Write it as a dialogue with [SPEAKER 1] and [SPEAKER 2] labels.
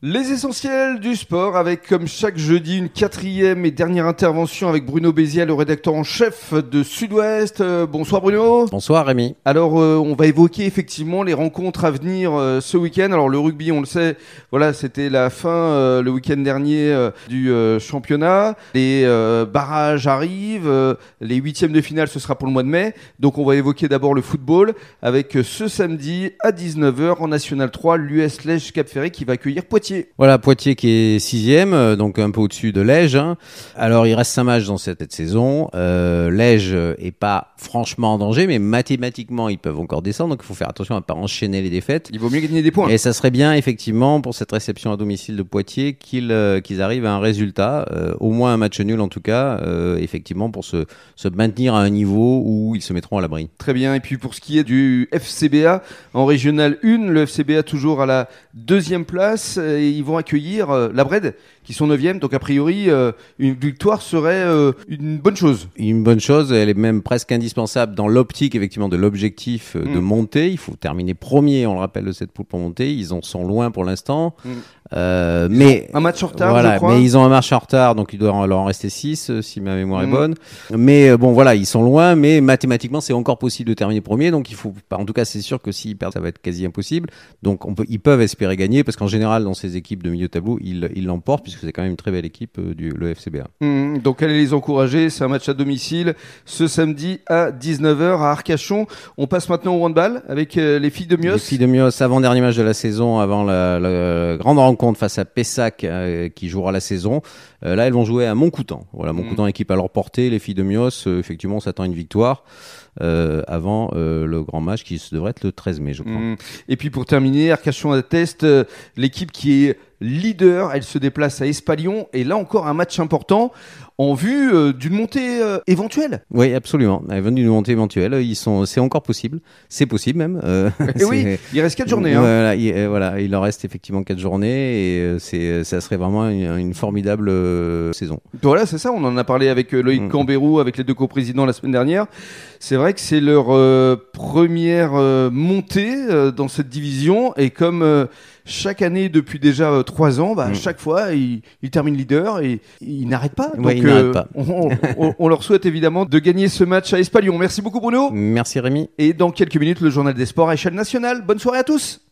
[SPEAKER 1] Les essentiels du sport avec comme chaque jeudi une quatrième et dernière intervention avec Bruno Béziat, le rédacteur en chef de Sud-Ouest. Euh, bonsoir Bruno.
[SPEAKER 2] Bonsoir Rémi.
[SPEAKER 1] Alors euh, on va évoquer effectivement les rencontres à venir euh, ce week-end. Alors le rugby, on le sait, voilà, c'était la fin le week-end dernier du championnat. Les barrages arrivent, les huitièmes de finale ce sera pour le mois de mai. Donc on va évoquer d'abord le football avec ce samedi à 19h en National 3 l'US Lège Cap Ferré qui va accueillir Poitiers.
[SPEAKER 2] Voilà, Poitiers qui est sixième, euh, donc un peu au-dessus de Lège. Hein. Alors, il reste 5 matchs dans cette saison. Euh, Lège est pas franchement en danger, mais mathématiquement, ils peuvent encore descendre. Donc, il faut faire attention à ne pas enchaîner les défaites.
[SPEAKER 1] Il vaut mieux gagner des points.
[SPEAKER 2] Et ça serait bien, effectivement, pour cette réception à domicile de Poitiers, qu'ils euh, qu'ils arrivent à un résultat, euh, au moins un match nul en tout cas, effectivement, pour se, se maintenir à un niveau où ils se mettront à l'abri.
[SPEAKER 1] Très bien. Et puis, pour ce qui est du FCBA en régional 1, le FCBA toujours à la deuxième place ils vont accueillir euh, la Bred qui sont 9 Donc a priori, euh, une victoire serait euh, une bonne chose.
[SPEAKER 2] Une bonne chose, elle est même presque indispensable dans l'optique effectivement de l'objectif de mm. monter. Il faut terminer premier, on le rappelle, de cette poule pour monter. Ils en sont loin pour l'instant. Mm.
[SPEAKER 1] Euh, mais un match en retard,
[SPEAKER 2] voilà,
[SPEAKER 1] je crois.
[SPEAKER 2] mais ils ont un match en retard, donc il doit leur en rester 6 euh, si ma mémoire est mm. bonne. Mais bon, voilà, ils sont loin, mais mathématiquement c'est encore possible de terminer premier, donc il faut, en tout cas, c'est sûr que s'ils perdent, ça va être quasi impossible. Donc on peut, ils peuvent espérer gagner parce qu'en général, dans ces équipes de milieu de tableau, ils ils l'emportent puisque c'est quand même une très belle équipe du le FCBA.
[SPEAKER 1] Mm. donc allez les encourager, c'est un match à domicile ce samedi à 19h à Arcachon. On passe maintenant au handball avec les filles de Mios. Les
[SPEAKER 2] filles de Mios, avant dernier match de la saison, avant la, la grande rencontre contre face à Pessac euh, qui jouera la saison. Euh, là, elles vont jouer à Montcoutan. Voilà, Montcoutan, mm. équipe à leur portée. Les filles de Mios, euh, effectivement, on s'attend à une victoire. avant le grand match qui devrait être le 13 mai, je crois. Mm.
[SPEAKER 1] Et puis pour terminer, Arcachon atteste l'équipe qui est leader, elle se déplace à Espalion et là encore un match important en vue euh, d'une montée euh, éventuelle.
[SPEAKER 2] Oui, absolument. Vue d'une montée éventuelle, ils sont, c'est encore possible. C'est possible même.
[SPEAKER 1] Euh, et oui, il reste quatre journées. Hein.
[SPEAKER 2] Voilà, il, voilà, il en reste effectivement quatre journées et c'est, ça serait vraiment une, formidable saison.
[SPEAKER 1] Voilà, c'est ça. On en a parlé avec Loïc mm. Cambérou, avec les deux coprésidents la semaine dernière. C'est vrai que c'est leur première montée dans cette division et comme chaque année depuis déjà euh, trois ans, bah, mm. chaque fois, il, termine leader et il n'arrête pas.
[SPEAKER 2] Donc, euh, pas.
[SPEAKER 1] On, leur souhaite évidemment de gagner ce match à Espalion. Merci beaucoup Bruno.
[SPEAKER 2] Merci Rémi.
[SPEAKER 1] Et dans quelques minutes, le journal des sports à échelle nationale. Bonne soirée à tous.